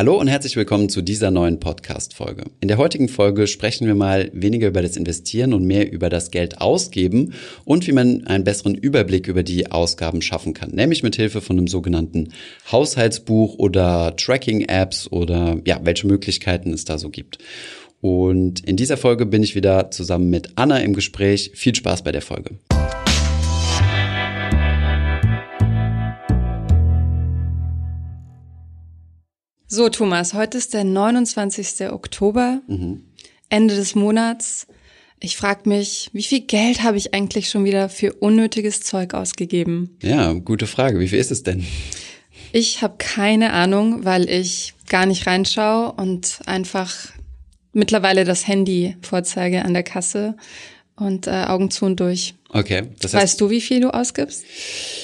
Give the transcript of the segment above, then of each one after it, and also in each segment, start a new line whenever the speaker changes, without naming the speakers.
Hallo und herzlich willkommen zu dieser neuen Podcast-Folge. In der heutigen Folge sprechen wir mal weniger über das Investieren und mehr über das Geld ausgeben und wie man einen besseren Überblick über die Ausgaben schaffen kann, nämlich mit Hilfe von einem sogenannten Haushaltsbuch oder Tracking-Apps oder ja, welche Möglichkeiten es da so gibt. Und in dieser Folge bin ich wieder zusammen mit Anna im Gespräch. Viel Spaß bei der Folge.
So, Thomas, heute ist der 29. Oktober, mhm. Ende des Monats. Ich frage mich, wie viel Geld habe ich eigentlich schon wieder für unnötiges Zeug ausgegeben?
Ja, gute Frage. Wie viel ist es denn?
Ich habe keine Ahnung, weil ich gar nicht reinschaue und einfach mittlerweile das Handy vorzeige an der Kasse und äh, Augen zu und durch.
Okay.
Das heißt, weißt du, wie viel du ausgibst?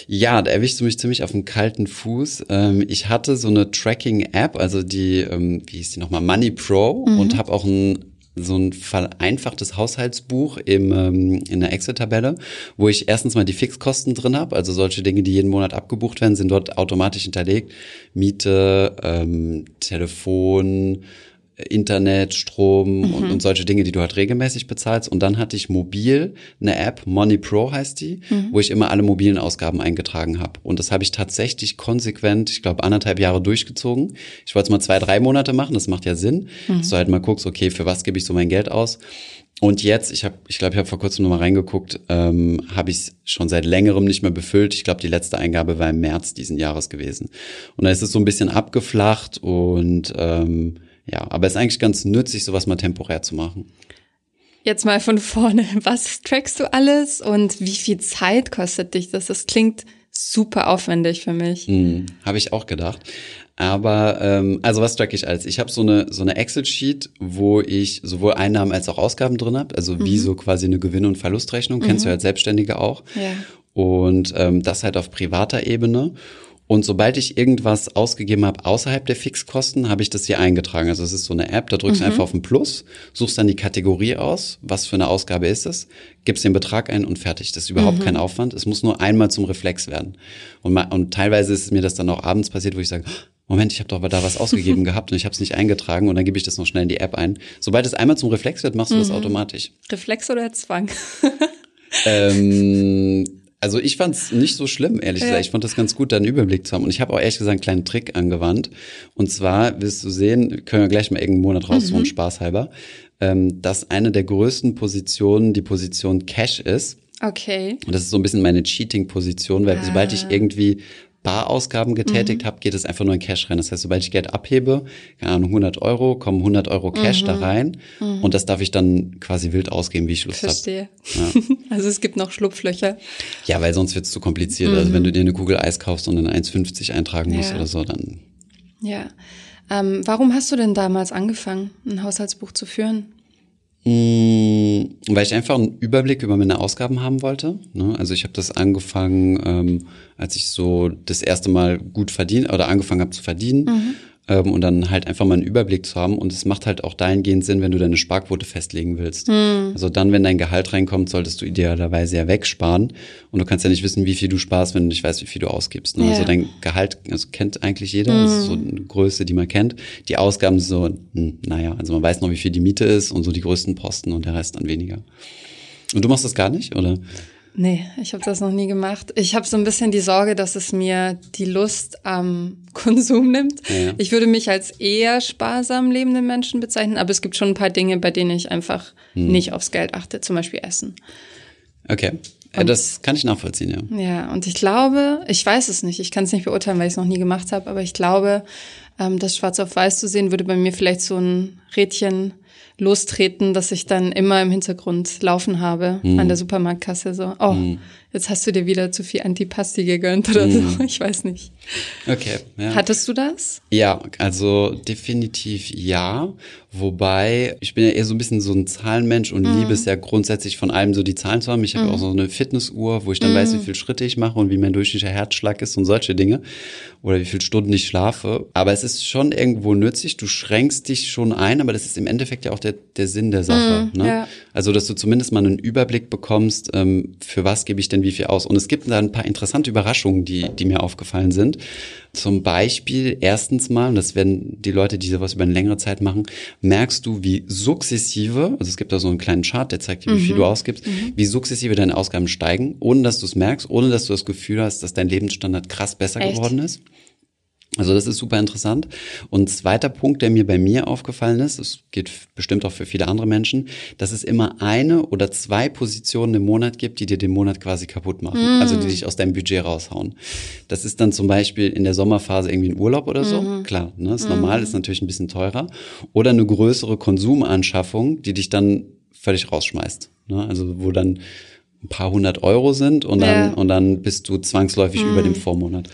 Ja, da erwischst du mich ziemlich auf dem kalten Fuß. Ähm, ich hatte so eine Tracking-App, also die, ähm, wie hieß die nochmal, Money Pro mhm. und habe auch ein so ein vereinfachtes Haushaltsbuch im, ähm, in der Excel-Tabelle, wo ich erstens mal die Fixkosten drin habe, also solche Dinge, die jeden Monat abgebucht werden, sind dort automatisch hinterlegt. Miete, ähm, Telefon, Internet, Strom mhm. und, und, solche Dinge, die du halt regelmäßig bezahlst. Und dann hatte ich mobil eine App, Money Pro heißt die, mhm. wo ich immer alle mobilen Ausgaben eingetragen habe. Und das habe ich tatsächlich konsequent, ich glaube, anderthalb Jahre durchgezogen. Ich wollte es mal zwei, drei Monate machen, das macht ja Sinn, mhm. dass du halt mal guckst, okay, für was gebe ich so mein Geld aus. Und jetzt, ich habe, ich glaube, ich habe vor kurzem nochmal reingeguckt, ähm, habe ich es schon seit längerem nicht mehr befüllt. Ich glaube, die letzte Eingabe war im März diesen Jahres gewesen. Und da ist es so ein bisschen abgeflacht und ähm, ja, aber es ist eigentlich ganz nützlich, sowas mal temporär zu machen.
Jetzt mal von vorne. Was trackst du alles und wie viel Zeit kostet dich das? Das klingt super aufwendig für mich.
Hm, habe ich auch gedacht. Aber ähm, also was track ich alles? Ich habe so eine so eine Excel-Sheet, wo ich sowohl Einnahmen als auch Ausgaben drin habe. Also wie mhm. so quasi eine Gewinn- und Verlustrechnung. Mhm. Kennst du mhm. als Selbstständige auch. Ja. Und ähm, das halt auf privater Ebene. Und sobald ich irgendwas ausgegeben habe außerhalb der Fixkosten, habe ich das hier eingetragen. Also es ist so eine App, da drückst du mhm. einfach auf den Plus, suchst dann die Kategorie aus, was für eine Ausgabe ist es, gibst den Betrag ein und fertig. Das ist überhaupt mhm. kein Aufwand. Es muss nur einmal zum Reflex werden. Und, und teilweise ist mir das dann auch abends passiert, wo ich sage, Moment, ich habe doch da was ausgegeben gehabt und ich habe es nicht eingetragen und dann gebe ich das noch schnell in die App ein. Sobald es einmal zum Reflex wird, machst du mhm. das automatisch.
Reflex oder Zwang?
ähm, also ich fand es nicht so schlimm, ehrlich ja. gesagt. Ich fand das ganz gut, da einen Überblick zu haben. Und ich habe auch ehrlich gesagt einen kleinen Trick angewandt. Und zwar, wirst du sehen, können wir gleich mal irgendeinen Monat rausholen, mhm. Spaß halber, ähm, dass eine der größten Positionen die Position Cash ist.
Okay.
Und das ist so ein bisschen meine Cheating-Position, weil ah. sobald ich irgendwie Barausgaben getätigt mhm. habe, geht es einfach nur in Cash rein. Das heißt, sobald ich Geld abhebe, keine Ahnung, 100 Euro, kommen 100 Euro Cash mhm. da rein mhm. und das darf ich dann quasi wild ausgeben, wie ich Lust habe.
Verstehe. Hab. Ja. Also es gibt noch Schlupflöcher.
Ja, weil sonst wird es zu kompliziert. Also wenn du dir eine Kugel Eis kaufst und dann 1,50 eintragen musst ja. oder so, dann.
Ja. Ähm, warum hast du denn damals angefangen, ein Haushaltsbuch zu führen?
Mm, weil ich einfach einen Überblick über meine Ausgaben haben wollte. Ne? Also ich habe das angefangen, ähm, als ich so das erste Mal gut verdient oder angefangen habe zu verdienen. Mhm ähm, und dann halt einfach mal einen Überblick zu haben. Und es macht halt auch dahingehend Sinn, wenn du deine Sparquote festlegen willst. Mhm. Also dann, wenn dein Gehalt reinkommt, solltest du idealerweise ja wegsparen. Und du kannst ja nicht wissen, wie viel du sparst, wenn du nicht weißt, wie viel du ausgibst. Ne? Also ja. Also dein Gehalt, also kennt eigentlich jeder, mhm. das ist so eine Größe, die man kennt. Die Ausgaben so, hm, naja, also man weiß noch, wie viel die Miete ist und so die größten Posten und der Rest dann weniger. Und du machst das gar nicht, oder?
Nee, ich habe das noch nie gemacht. Ich habe so ein bisschen die Sorge, dass es mir die Lust am Konsum nimmt. Ja. Ich würde mich als eher sparsam lebenden Menschen bezeichnen, aber es gibt schon ein paar Dinge, bei denen ich einfach hm. nicht aufs Geld achte, zum Beispiel Essen.
Okay. Ja, das kann ich nachvollziehen, ja.
Ja, und ich glaube, ich weiß es nicht, ich kann es nicht beurteilen, weil ich es noch nie gemacht habe, aber ich glaube, ähm, das Schwarz auf Weiß zu sehen, würde bei mir vielleicht so ein Rädchen lostreten, dass ich dann immer im Hintergrund laufen habe mhm. an der Supermarktkasse. So, oh, mhm. jetzt hast du dir wieder zu viel Antipasti gegönnt oder mhm. so. Ich weiß nicht.
Okay.
Ja. Hattest du das?
Ja, also definitiv ja. Wobei, ich bin ja eher so ein bisschen so ein Zahlenmensch und liebe es ja grundsätzlich von allem so die Zahlen zu haben. Ich habe auch so eine Fitnessuhr, wo ich dann weiß, wie viele Schritte ich mache und wie mein durchschnittlicher Herzschlag ist und solche Dinge. Oder wie viele Stunden ich schlafe. Aber es ist schon irgendwo nützlich. Du schränkst dich schon ein, aber das ist im Endeffekt ja auch der, der Sinn der Sache.
Mm,
ne?
ja.
Also, dass du zumindest mal einen Überblick bekommst, ähm, für was gebe ich denn wie viel aus. Und es gibt da ein paar interessante Überraschungen, die, die mir aufgefallen sind. Zum Beispiel, erstens mal, und das werden die Leute, die sowas über eine längere Zeit machen, merkst du, wie sukzessive, also es gibt da so einen kleinen Chart, der zeigt dir, wie viel du ausgibst, wie sukzessive deine Ausgaben steigen, ohne dass du es merkst, ohne dass du das Gefühl hast, dass dein Lebensstandard krass besser
Echt?
geworden ist. Also das ist super interessant. Und zweiter Punkt, der mir bei mir aufgefallen ist, das geht bestimmt auch für viele andere Menschen, dass es immer eine oder zwei Positionen im Monat gibt, die dir den Monat quasi kaputt machen. Also die dich aus deinem Budget raushauen. Das ist dann zum Beispiel in der Sommerphase irgendwie ein Urlaub oder so. Klar, ne, ist normal, ist natürlich ein bisschen teurer. Oder eine größere Konsumanschaffung, die dich dann völlig rausschmeißt. Ne? Also wo dann ein paar hundert Euro sind und dann,
Ja.
und dann bist du zwangsläufig über dem Vormonat.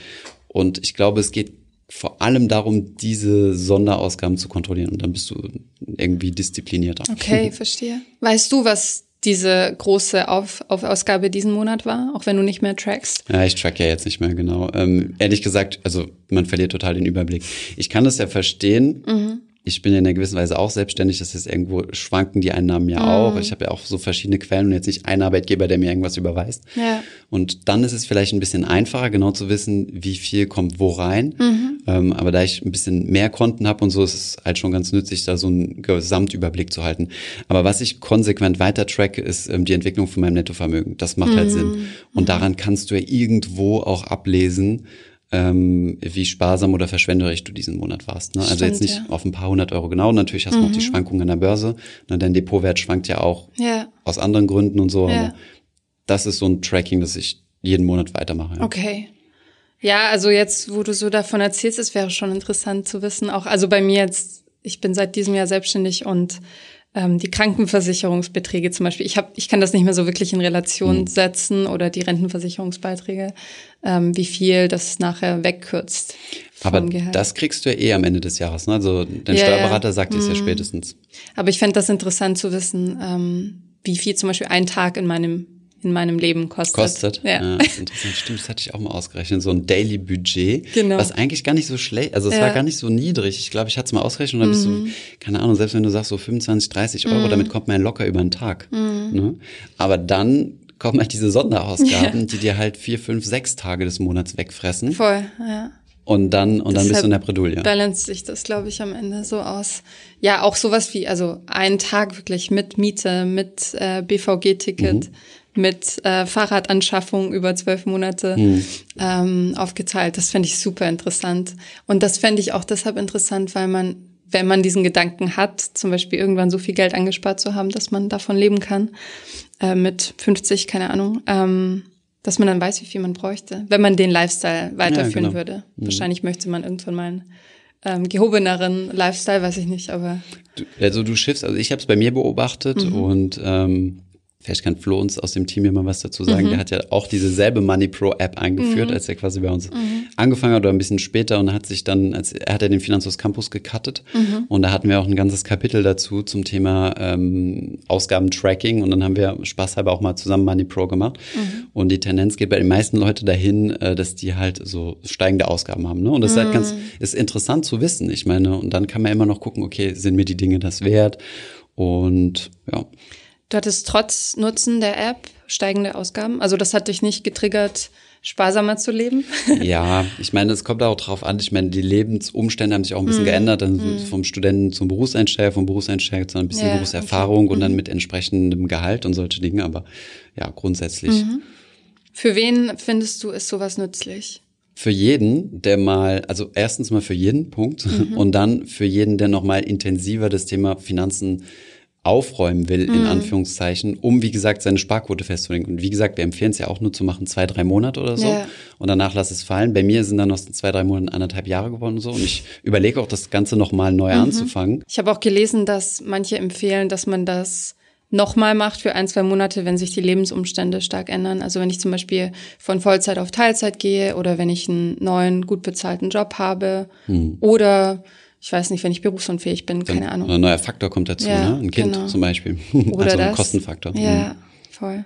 Und ich glaube, es geht vor allem darum, diese Sonderausgaben zu kontrollieren. Und dann bist du irgendwie disziplinierter.
Okay, verstehe. Weißt du, was diese große Auf Ausgabe diesen Monat war, auch wenn du nicht mehr trackst?
Ja, ich track ja jetzt nicht mehr genau. Ähm, ehrlich gesagt, also man verliert total den Überblick. Ich kann das ja verstehen. Ich bin ja in einer gewissen Weise auch selbstständig. Das ist irgendwo schwanken die Einnahmen ja auch. Ich habe ja auch so verschiedene Quellen und jetzt nicht einen Arbeitgeber, der mir irgendwas überweist.
Ja.
Und dann ist es vielleicht ein bisschen einfacher, genau zu wissen, wie viel kommt wo rein. Ähm, aber da ich ein bisschen mehr Konten habe und so, ist es halt schon ganz nützlich, da so einen Gesamtüberblick zu halten. Aber was ich konsequent weiter tracke, ist ähm, die Entwicklung von meinem Nettovermögen. Das macht halt Sinn. Und daran kannst du ja irgendwo auch ablesen, ähm, wie sparsam oder verschwenderisch du diesen Monat warst. Ne? Also
Stimmt,
jetzt nicht
ja.
auf ein paar hundert Euro genau. Natürlich hast du noch die Schwankungen an der Börse. Ne? Dein Depotwert schwankt ja auch
Ja.
aus anderen Gründen und so.
Ja.
Das ist so ein Tracking, das ich jeden Monat weitermache. Ja.
Okay. Ja, also jetzt, wo du so davon erzählst, es wäre schon interessant zu wissen. Auch, also bei mir jetzt, ich bin seit diesem Jahr selbstständig und ähm, die Krankenversicherungsbeträge zum Beispiel, ich hab, ich kann das nicht mehr so wirklich in Relation
Hm.
setzen oder die Rentenversicherungsbeiträge, ähm, wie viel das nachher wegkürzt.
Aber
Gehalt.
das kriegst du ja eh am Ende des Jahres. Ne? Also dein
Ja, Mhm.
Steuerberater sagt es ja spätestens.
Aber ich fände das interessant zu wissen, ähm, wie viel zum Beispiel ein Tag in meinem in meinem Leben kostet.
Kostet.
Ja.
das ist interessant. Stimmt, das hatte ich auch mal ausgerechnet. So ein Daily Budget.
Genau.
Was eigentlich gar nicht so schlecht, also es
Ja.
war gar nicht so niedrig. Ich glaube, ich hatte es mal ausgerechnet und dann bist
Mhm.
du, keine Ahnung, selbst wenn du sagst so 25, 30 Euro, damit kommt man ja locker über einen Tag.
Mhm.
Ne? Aber dann kommen halt diese Sonderausgaben, die dir halt vier, fünf, sechs Tage des Monats wegfressen.
Voll, ja.
Und dann, und dann bist du in der Bredouille.
Balance sich das, glaube ich, am Ende so aus. Ja, auch sowas wie, also einen Tag wirklich mit Miete, mit äh, BVG-Ticket, mit äh, Fahrradanschaffung über zwölf Monate ähm, aufgeteilt. Das fände ich super interessant. Und das fände ich auch deshalb interessant, weil man, wenn man diesen Gedanken hat, zum Beispiel irgendwann so viel Geld angespart zu haben, dass man davon leben kann, äh, mit 50, keine Ahnung, ähm, dass man dann weiß, wie viel man bräuchte, wenn man den Lifestyle weiterführen
genau.
würde. Wahrscheinlich möchte man irgendwann mal einen ähm, gehobeneren Lifestyle, weiß ich nicht, aber
Du, also du schiffst, also ich habe es bei mir beobachtet
Mhm.
und ähm, vielleicht kann Flo uns aus dem Team hier mal was dazu sagen.
Mhm.
Der hat ja auch diese selbe Money Pro App eingeführt, als er quasi bei uns angefangen hat oder ein bisschen später und hat sich dann, als er hat ja den Finanzos Campus gecuttet
Mhm.
und da hatten wir auch ein ganzes Kapitel dazu zum Thema ähm, Ausgabentracking und dann haben wir spaßhalber auch mal zusammen Money Pro gemacht
Mhm.
und die Tendenz geht bei den meisten Leuten dahin, äh, dass die halt so steigende Ausgaben haben. Ne? Und das ist halt
Mhm.
ganz, ist interessant zu wissen. Ich meine, und dann kann man immer noch gucken, okay, sind mir die Dinge das wert? Und ja,
du hattest trotz Nutzen der App steigende Ausgaben. Also das hat dich nicht getriggert, sparsamer zu leben.
ja, ich meine, es kommt auch drauf an. Ich meine, die Lebensumstände haben sich auch ein
Mhm.
bisschen geändert. Dann vom Studenten zum Berufseinsteiger, vom Berufseinsteiger zu ein bisschen
Ja,
Berufserfahrung und
Mhm.
dann mit entsprechendem Gehalt und solche Dinge. Aber ja, grundsätzlich.
Mhm. Für wen findest du, ist sowas nützlich?
Für jeden, der mal, also erstens mal für jeden Punkt
Mhm.
und dann für jeden, der noch mal intensiver das Thema Finanzen aufräumen will,
Mhm.
in Anführungszeichen, um, wie gesagt, seine Sparquote festzulegen. Und wie gesagt, wir empfehlen es ja auch nur zu machen, zwei, drei Monate oder so.
Ja.
Und danach lass es fallen. Bei mir sind dann aus den zwei, drei Monaten anderthalb Jahre geworden und so. Und ich überlege auch, das Ganze noch mal neu
Mhm.
anzufangen.
Ich habe auch gelesen, dass manche empfehlen, dass man das nochmal macht für ein, zwei Monate, wenn sich die Lebensumstände stark ändern. Also wenn ich zum Beispiel von Vollzeit auf Teilzeit gehe oder wenn ich einen neuen, gut bezahlten Job habe oder ich weiß nicht, wenn ich berufsunfähig bin, keine Ahnung.
Ein neuer Faktor kommt dazu,
Ja,
ne? Ein Kind
genau.
zum Beispiel.
Oder
also ein
das.
Kostenfaktor. Mhm.
Ja, voll.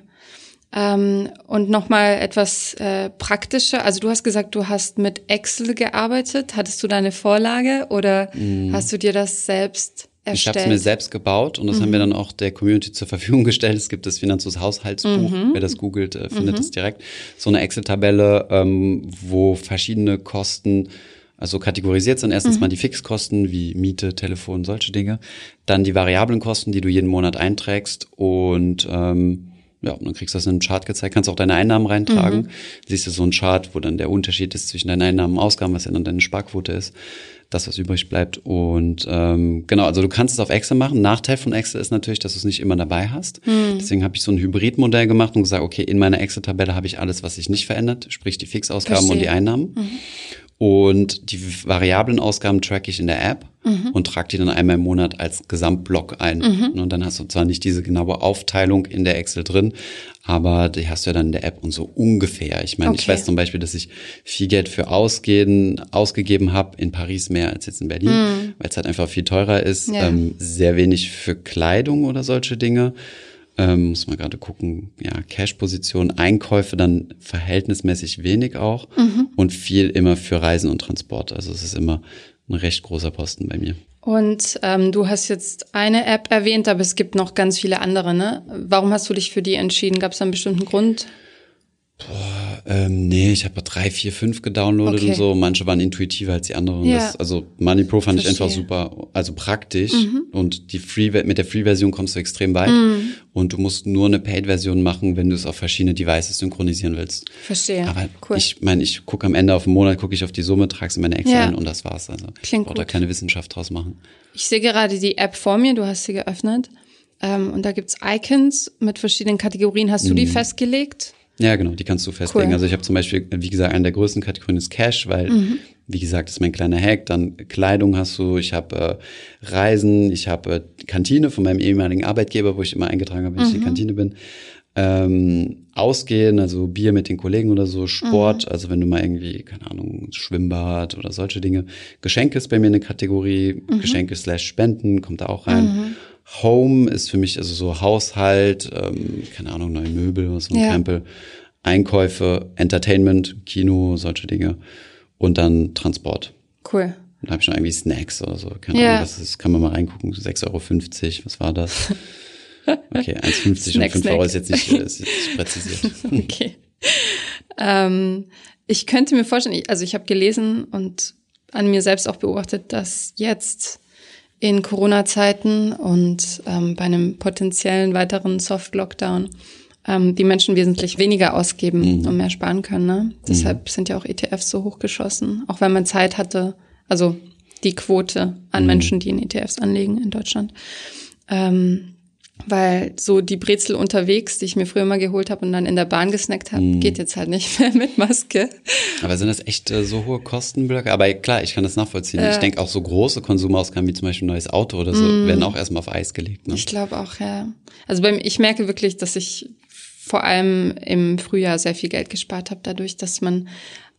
Ähm, und nochmal etwas äh, praktischer. Also du hast gesagt, du hast mit Excel gearbeitet. Hattest du da eine Vorlage oder
Mhm.
hast du dir das selbst
Ich habe es mir selbst gebaut und das mhm. haben wir dann auch der Community zur Verfügung gestellt. Es gibt das Finanzus Haushaltsbuch, mhm. wer das googelt, äh, findet es mhm. direkt. So eine Excel-Tabelle, ähm, wo verschiedene Kosten also kategorisiert sind. Erstens mhm. mal die Fixkosten wie Miete, Telefon, solche Dinge. Dann die variablen Kosten, die du jeden Monat einträgst und ähm, ja, und dann kriegst du das in einem Chart gezeigt, kannst auch deine Einnahmen reintragen. Mhm. Siehst du so ein Chart, wo dann der Unterschied ist zwischen deinen Einnahmen und Ausgaben, was ja dann deine Sparquote ist das, was übrig bleibt. Und ähm, genau, also du kannst es auf Excel machen. Nachteil von Excel ist natürlich, dass du es nicht immer dabei hast. Hm. Deswegen habe ich so ein Hybridmodell gemacht und gesagt, okay, in meiner Excel-Tabelle habe ich alles, was sich nicht verändert, sprich die Fixausgaben Verstehe. und die Einnahmen. Mhm. Und die variablen Ausgaben track ich in der App mhm. und trage die dann einmal im Monat als Gesamtblock ein. Mhm. Und dann hast du zwar nicht diese genaue Aufteilung in der Excel drin, aber die hast du ja dann in der App und so ungefähr. Ich meine, okay. ich weiß zum Beispiel, dass ich viel Geld für Ausgehen ausgegeben habe in Paris mehr als jetzt in Berlin, mhm. weil es halt einfach viel teurer ist. Ja. Ähm, sehr wenig für Kleidung oder solche Dinge. Ähm, muss man gerade gucken, ja, Cash-Position, Einkäufe dann verhältnismäßig wenig auch mhm. und viel immer für Reisen und Transport. Also es ist immer ein recht großer Posten bei mir.
Und ähm, du hast jetzt eine App erwähnt, aber es gibt noch ganz viele andere, ne? Warum hast du dich für die entschieden? Gab es einen bestimmten Grund?
Boah, ähm, nee, ich habe drei, vier, fünf gedownloadet okay. und so. Manche waren intuitiver als die anderen. Ja. Das, also Money Pro fand Verstehe. ich einfach super, also praktisch. Mhm. Und die Free mit der Free-Version kommst du extrem weit. Mhm. Und du musst nur eine Paid-Version machen, wenn du es auf verschiedene Devices synchronisieren willst.
Verstehe.
Aber cool. ich meine, ich gucke am Ende auf den Monat, gucke ich auf die Summe, trage es in meine Excel ja. ein und das war's. Also
Klingt
ich da keine Wissenschaft draus machen.
Ich sehe gerade die App vor mir, du hast sie geöffnet. Ähm, und da gibt's Icons mit verschiedenen Kategorien. Hast du die mhm. festgelegt?
Ja, genau, die kannst du festlegen. Cool. Also ich habe zum Beispiel, wie gesagt, eine der größten Kategorien ist Cash, weil, mhm. wie gesagt, das ist mein kleiner Hack. Dann Kleidung hast du, ich habe äh, Reisen, ich habe äh, Kantine von meinem ehemaligen Arbeitgeber, wo ich immer eingetragen habe, wenn mhm. ich in die Kantine bin. Ähm, ausgehen, also Bier mit den Kollegen oder so, Sport, mhm. also wenn du mal irgendwie, keine Ahnung, Schwimmbad oder solche Dinge. Geschenke ist bei mir eine Kategorie, mhm. Geschenke slash Spenden kommt da auch rein. Home ist für mich also so Haushalt, ähm, keine Ahnung, neue Möbel so ein ja. Krempel, Einkäufe, Entertainment, Kino, solche Dinge und dann Transport.
Cool.
Dann habe ich schon irgendwie Snacks oder so. Keine ja. Ahnung, was ist, kann man mal reingucken. 6,50 Euro, was war das? Okay, 1,50 und 5 Euro ist jetzt nicht, ist jetzt nicht präzisiert.
okay. Ähm, ich könnte mir vorstellen, also ich habe gelesen und an mir selbst auch beobachtet, dass jetzt in Corona-Zeiten und ähm, bei einem potenziellen weiteren Soft-Lockdown ähm, die Menschen wesentlich weniger ausgeben mhm. und mehr sparen können. Ne? Mhm. Deshalb sind ja auch ETFs so hochgeschossen, auch wenn man Zeit hatte, also die Quote an mhm. Menschen, die in ETFs anlegen in Deutschland. Ähm, weil so die Brezel unterwegs, die ich mir früher mal geholt habe und dann in der Bahn gesnackt habe, mm. geht jetzt halt nicht mehr mit Maske.
Aber sind das echt äh, so hohe Kostenblöcke? Aber klar, ich kann das nachvollziehen. Ja. Ich denke auch so große Konsumausgaben wie zum Beispiel ein neues Auto oder so mm. werden auch erstmal auf Eis gelegt. Ne?
Ich glaube auch, ja. Also beim, ich merke wirklich, dass ich vor allem im Frühjahr sehr viel Geld gespart habe, dadurch, dass man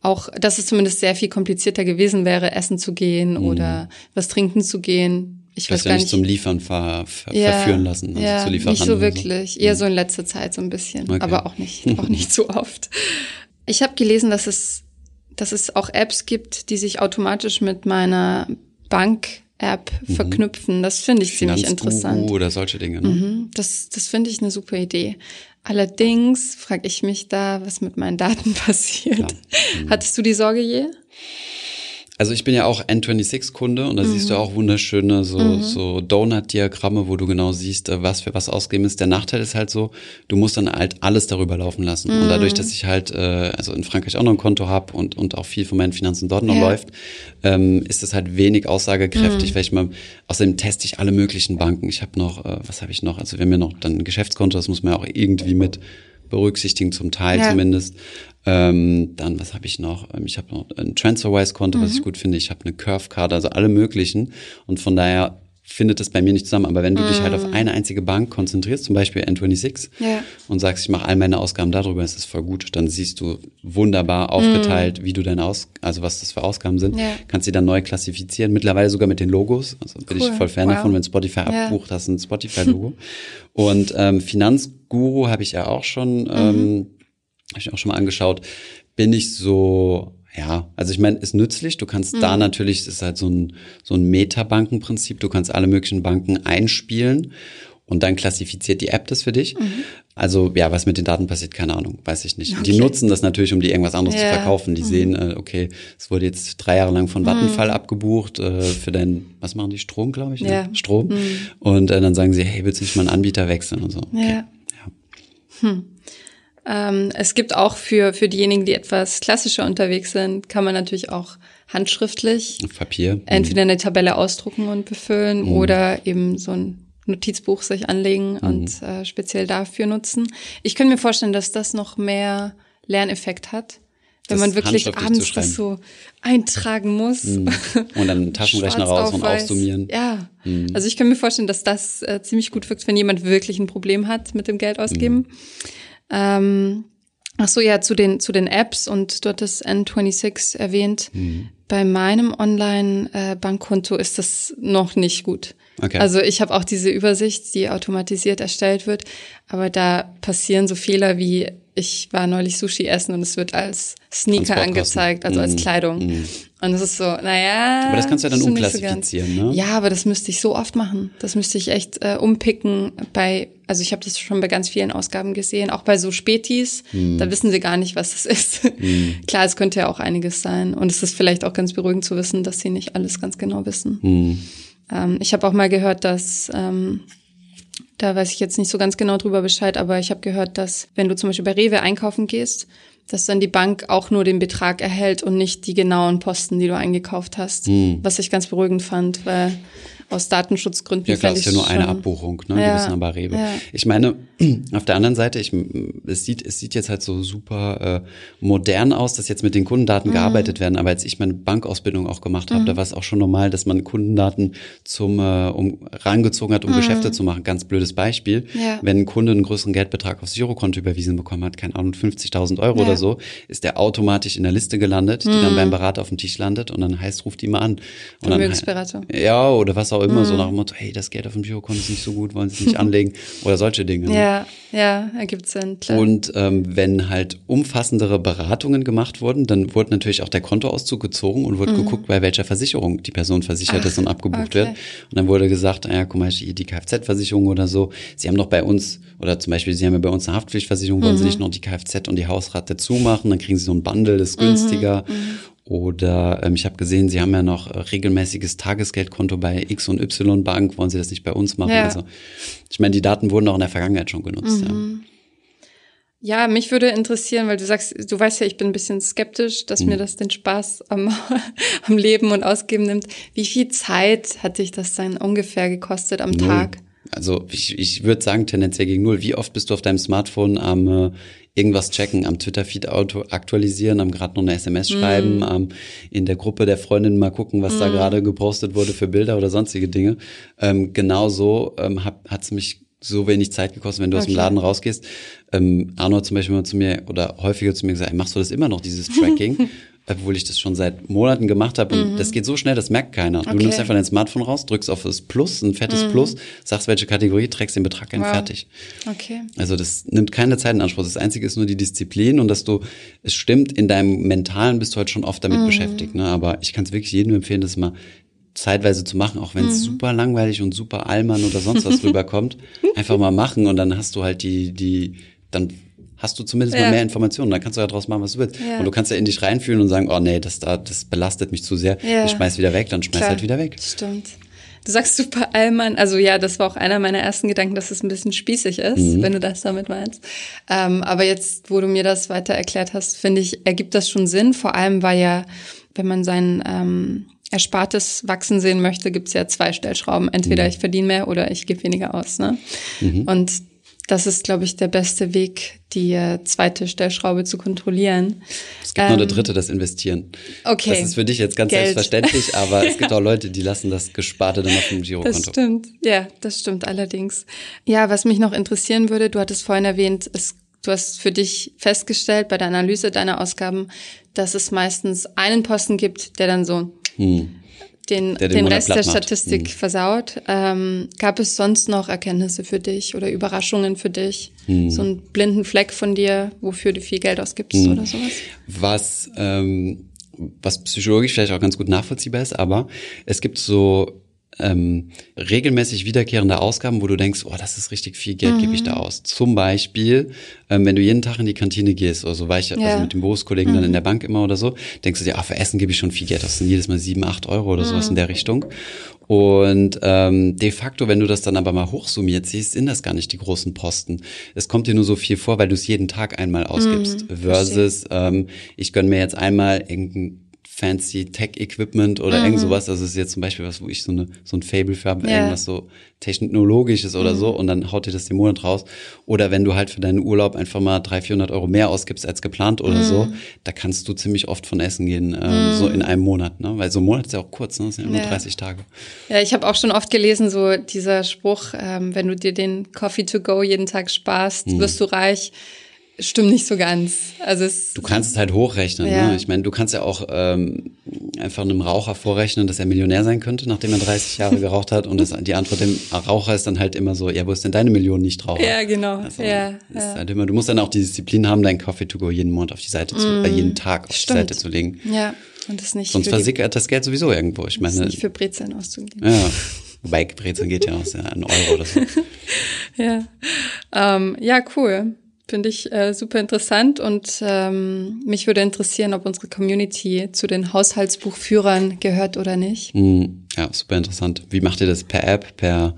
auch, dass es zumindest sehr viel komplizierter gewesen wäre, essen zu gehen mm. oder was trinken zu gehen ich weiß
gar nicht zum Liefern ver, ver, ja, verführen lassen.
Also ja, nicht so wirklich. So. Eher so in letzter Zeit so ein bisschen, okay. aber auch nicht, auch nicht so oft. Ich habe gelesen, dass es, dass es auch Apps gibt, die sich automatisch mit meiner Bank-App mhm. verknüpfen. Das finde ich ziemlich interessant.
oder solche Dinge. Ne?
Mhm. Das, das finde ich eine super Idee. Allerdings frage ich mich da, was mit meinen Daten passiert. Mhm. Hattest du die Sorge je?
Also ich bin ja auch N26-Kunde und da mhm. siehst du auch wunderschöne so, mhm. so Donut-Diagramme, wo du genau siehst, äh, was für was ausgegeben ist. Der Nachteil ist halt so, du musst dann halt alles darüber laufen lassen. Mhm. Und dadurch, dass ich halt äh, also in Frankreich auch noch ein Konto habe und, und auch viel von meinen Finanzen dort noch ja. läuft, ähm, ist das halt wenig aussagekräftig, mhm. weil ich mal, außerdem teste ich alle möglichen Banken. Ich habe noch, äh, was habe ich noch? Also wir haben ja noch dann ein Geschäftskonto, das muss man ja auch irgendwie mit berücksichtigen, zum Teil ja. zumindest. Ähm, dann, was habe ich noch? Ähm, ich habe noch ein TransferWise-Konto, mhm. was ich gut finde. Ich habe eine Curve-Card, also alle möglichen. Und von daher findet das bei mir nicht zusammen. Aber wenn du mm. dich halt auf mhm. eine einzige Bank konzentrierst, zum Beispiel N26, ja. und sagst, ich mache all meine Ausgaben darüber, das ist voll gut, dann siehst du wunderbar aufgeteilt, mm. wie du deine Aus, also was das für Ausgaben sind, ja. kannst sie dann neu klassifizieren, mittlerweile sogar mit den Logos. Also bin cool. ich voll Fan wow. davon, wenn Spotify ja. abbucht, hast du ein Spotify-Logo. und ähm, Finanzguru habe ich ja auch schon, ähm, mhm. habe ich auch schon mal angeschaut, bin ich so Ja, also ich meine, ist nützlich. Du kannst mhm. da natürlich, es ist halt so ein, so ein Metabankenprinzip, du kannst alle möglichen Banken einspielen und dann klassifiziert die App das für dich. Mhm. Also ja, was mit den Daten passiert, keine Ahnung, weiß ich nicht. Okay. Die nutzen das natürlich, um die irgendwas anderes ja. zu verkaufen. Die mhm. sehen, äh, okay, es wurde jetzt drei Jahre lang von Vattenfall mhm. abgebucht äh, für dein, was machen die, Strom, glaube ich? Ne? Ja. Strom. Mhm. Und äh, dann sagen sie, hey, willst du nicht mal einen Anbieter wechseln und so. Okay. Ja. ja.
Hm. Ähm, es gibt auch für, für diejenigen, die etwas klassischer unterwegs sind, kann man natürlich auch handschriftlich
Papier.
entweder eine Tabelle ausdrucken und befüllen mhm. oder eben so ein Notizbuch sich anlegen mhm. und äh, speziell dafür nutzen. Ich könnte mir vorstellen, dass das noch mehr Lerneffekt hat, wenn das man wirklich abends das so eintragen muss. Mhm.
Und dann einen Taschenrechner raus und aufsummieren.
Ja, mhm. also ich kann mir vorstellen, dass das äh, ziemlich gut wirkt, wenn jemand wirklich ein Problem hat mit dem Geld ausgeben. Ähm, ach so, ja, zu den, zu den Apps und dort das N26 erwähnt. Mhm. Bei meinem Online-Bankkonto ist das noch nicht gut. Okay. Also ich habe auch diese Übersicht, die automatisiert erstellt wird, aber da passieren so Fehler wie ich war neulich Sushi essen und es wird als Sneaker angezeigt, also mm. als mhm. Kleidung. Mm. Und es ist so, naja.
Aber das kannst du ja dann umklassifizieren, so ne?
Ja, aber das müsste ich so oft machen. Das müsste ich echt äh, umpicken bei, also ich habe das schon bei ganz vielen Ausgaben gesehen, auch bei so Spätis, mm. da wissen sie gar nicht, was das ist. Mhm. Klar, es könnte ja auch einiges sein. Und es ist vielleicht auch ganz beruhigend zu wissen, dass sie nicht alles ganz genau wissen. Mhm. Ähm, ich habe auch mal gehört, dass ähm, da weiß ich jetzt nicht so ganz genau drüber Bescheid, aber ich habe gehört, dass wenn du zum Beispiel bei Rewe einkaufen gehst, dass dann die Bank auch nur den Betrag erhält und nicht die genauen Posten, die du eingekauft hast. Hm. Was ich ganz beruhigend fand, weil aus Datenschutzgründen.
Ja klar, ist ja nur eine Abbuchung, ne? Ja, die aber Rewe. Ja. Ich meine, auf der anderen Seite, ich, es sieht, es sieht jetzt halt so super äh, modern aus, dass jetzt mit den Kundendaten mhm. gearbeitet werden. Aber als ich meine Bankausbildung auch gemacht habe, mhm. da war es auch schon normal, dass man Kundendaten zum äh, um rangezogen hat, um mhm. Geschäfte zu machen. Ganz blödes Beispiel. Ja. Wenn ein Kunde einen größeren Geldbetrag aufs Girokonto überwiesen bekommen hat, keine Ahnung, 50.000 Euro oder so, ist der automatisch in der Liste gelandet, die dann mhm. beim Berater auf dem Tisch landet und dann heißt, ruft die mal an. Und
Vermögensberater.
Ja, oder was auch immer mhm. so nach dem Motto, hey, das Geld auf dem Girokonto ist nicht so gut, wollen Sie es nicht anlegen oder solche Dinge.
Ne? Ja, ergibt Sinn.
Klar. Und ähm, wenn halt umfassendere Beratungen gemacht wurden, dann wurde natürlich auch der Kontoauszug gezogen und wurde mhm. geguckt, bei welcher Versicherung die Person versichert Ach, ist und abgebucht okay. wird. Und dann wurde gesagt, naja, guck mal, die Kfz-Versicherung oder so, Sie haben doch bei uns, oder zum Beispiel, Sie haben ja bei uns eine Haftpflichtversicherung, wollen mhm. Sie nicht noch die Kfz und die Hausrat dazu machen, dann kriegen Sie so ein Bundle, das ist günstiger. Mhm. Oder ähm, ich habe gesehen, Sie haben ja noch äh, regelmäßiges Tagesgeldkonto bei X und Y Bank. Wollen Sie das nicht bei uns machen? Ja. Also ich meine, die Daten wurden auch in der Vergangenheit schon genutzt. Mhm.
Ja. ja. mich würde interessieren, weil du sagst, du weißt ja, ich bin ein bisschen skeptisch, dass mhm. mir das den Spaß am, am Leben und Ausgeben nimmt. Wie viel Zeit hat dich das dann ungefähr gekostet am Null. Tag?
Also ich, ich würde sagen tendenziell gegen null. Wie oft bist du auf deinem Smartphone am äh, irgendwas checken, am Twitter-Feed aktualisieren, am gerade noch eine SMS schreiben, mm. am in der Gruppe der Freundin mal gucken, was mm. da gerade gepostet wurde für Bilder oder sonstige Dinge. Ähm, genau so ähm, hat es mich so wenig Zeit gekostet, wenn du okay. aus dem Laden rausgehst. Ähm, Arno zum Beispiel mal zu mir oder häufiger zu mir gesagt, machst du das immer noch, dieses Tracking? obwohl ich das schon seit Monaten gemacht habe. Und mhm. das geht so schnell, das merkt keiner. Du okay. nimmst einfach dein Smartphone raus, drückst auf das Plus, ein fettes mhm. Plus, sagst, welche Kategorie, trägst den Betrag ein, wow. fertig.
Okay.
Also das nimmt keine Zeit in Anspruch. Das Einzige ist nur die Disziplin und dass du, es stimmt, in deinem Mentalen bist du halt schon oft damit mhm. beschäftigt. Ne? Aber ich kann es wirklich jedem empfehlen, das mal zeitweise zu machen, auch wenn es mhm. super langweilig und super allmann oder sonst was rüberkommt. Einfach mal machen und dann hast du halt die, die, dann hast du zumindest ja. mal mehr Informationen. Dann kannst du ja daraus machen, was du willst. Ja. Und du kannst ja in dich reinfühlen und sagen, oh nee, das da, das belastet mich zu sehr. Ja. Ich schmeiß wieder weg, dann schmeiß Klar. halt wieder weg.
Stimmt. Du sagst super Allmann, also ja, das war auch einer meiner ersten Gedanken, dass es ein bisschen spießig ist, mhm. wenn du das damit meinst. Ähm, aber jetzt, wo du mir das weiter erklärt hast, finde ich, ergibt das schon Sinn. Vor allem, weil ja, wenn man sein ähm, Erspartes wachsen sehen möchte, gibt's ja zwei Stellschrauben. Entweder mhm. ich verdiene mehr oder ich gebe weniger aus. Ne? Mhm. Und das ist, glaube ich, der beste Weg, die äh, zweite Stellschraube zu kontrollieren.
Es gibt ähm, noch eine dritte, das Investieren. Okay. Das ist für dich jetzt ganz Geld. selbstverständlich, aber ja. es gibt auch Leute, die lassen das Gesparte dann auf dem Girokonto.
Das stimmt, ja, das stimmt allerdings. Ja, was mich noch interessieren würde, du hattest vorhin erwähnt, es, du hast für dich festgestellt bei der Analyse deiner Ausgaben, dass es meistens einen Posten gibt, der dann so hm den, den, den Rest der Statistik mhm. versaut. Ähm, gab es sonst noch Erkenntnisse für dich oder Überraschungen für dich? Mhm. So einen blinden Fleck von dir, wofür du viel Geld ausgibst mhm. oder sowas?
Was, ähm, was psychologisch vielleicht auch ganz gut nachvollziehbar ist, aber es gibt so ähm, regelmäßig wiederkehrende Ausgaben, wo du denkst, oh, das ist richtig viel Geld, mhm. gebe ich da aus. Zum Beispiel, ähm, wenn du jeden Tag in die Kantine gehst, oder so war ich ja. also mit den Berufskollegen mhm. dann in der Bank immer oder so, denkst du dir, ah, für Essen gebe ich schon viel Geld, das sind jedes Mal sieben, acht Euro oder mhm. sowas in der Richtung. Und ähm, de facto, wenn du das dann aber mal hochsummiert siehst, sind das gar nicht die großen Posten. Es kommt dir nur so viel vor, weil du es jeden Tag einmal ausgibst. Mhm, versus, ähm, ich gönn mir jetzt einmal irgendein fancy Tech-Equipment oder mhm. irgend sowas. Das ist jetzt zum Beispiel was, wo ich so, eine, so ein Fable für habe, ja. irgendwas so technologisches oder mhm. so und dann haut dir das den Monat raus. Oder wenn du halt für deinen Urlaub einfach mal 300, 400 Euro mehr ausgibst als geplant oder mhm. so, da kannst du ziemlich oft von essen gehen, ähm, so in einem Monat. Ne? Weil so ein Monat ist ja auch kurz, ne? das sind ja nur ja. 30 Tage.
Ja, ich habe auch schon oft gelesen, so dieser Spruch, ähm, wenn du dir den Coffee to go jeden Tag sparst, mhm. wirst du reich stimmt nicht so ganz. Also es
du kannst es halt hochrechnen. Ja. Ne? Ich meine, du kannst ja auch ähm, einfach einem Raucher vorrechnen, dass er Millionär sein könnte, nachdem er 30 Jahre geraucht hat. Und das, die Antwort dem Raucher ist dann halt immer so, ja, wo ist denn deine Million nicht Raucher?
Ja, genau. Also, ja,
ja. Halt immer, du musst dann auch die Disziplin haben, deinen Coffee to go jeden Monat auf die Seite zu, mm, äh, jeden Tag auf stimmt. die Seite zu legen.
Ja, und das nicht.
Sonst versickert das Geld sowieso irgendwo. Ich meine,
nicht für Brezeln auszugeben.
Ja. Wobei Brezeln geht ja aus, ja, ein Euro oder so.
ja. Ähm, ja, cool. Finde ich äh, super interessant und ähm, mich würde interessieren, ob unsere Community zu den Haushaltsbuchführern gehört oder nicht.
Mm, ja, super interessant. Wie macht ihr das per App, per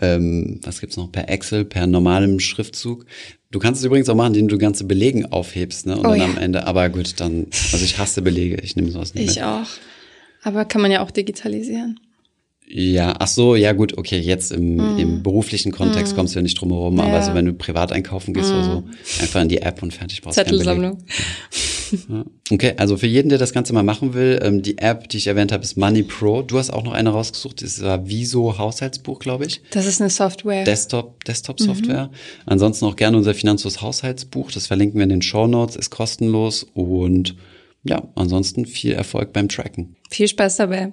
ähm, was gibt's noch, per Excel, per normalem Schriftzug? Du kannst es übrigens auch machen, indem du ganze Belegen aufhebst, ne? Und oh, dann ja. am Ende, aber gut, dann, also ich hasse Belege, ich nehme sowas nicht.
Ich
mit.
auch. Aber kann man ja auch digitalisieren.
Ja, ach so, ja gut, okay, jetzt im, mm. im beruflichen Kontext mm. kommst du ja nicht drum herum, ja. aber so wenn du privat einkaufen gehst mm. oder so, mhm. einfach in die App und fertig brauchst
Zettelsammlung.
Ja. Okay, also für jeden, der das Ganze mal machen will, ähm, die App, die ich erwähnt habe, ist Money Pro. Du hast auch noch eine rausgesucht, das war Viso Haushaltsbuch, glaube ich.
Das ist eine Software.
Desktop, Desktop-Software. Mhm. Ansonsten auch gerne unser Finanzlos Haushaltsbuch, das verlinken wir in den Show Notes, ist kostenlos und ja, ansonsten viel Erfolg beim Tracken.
Viel Spaß dabei.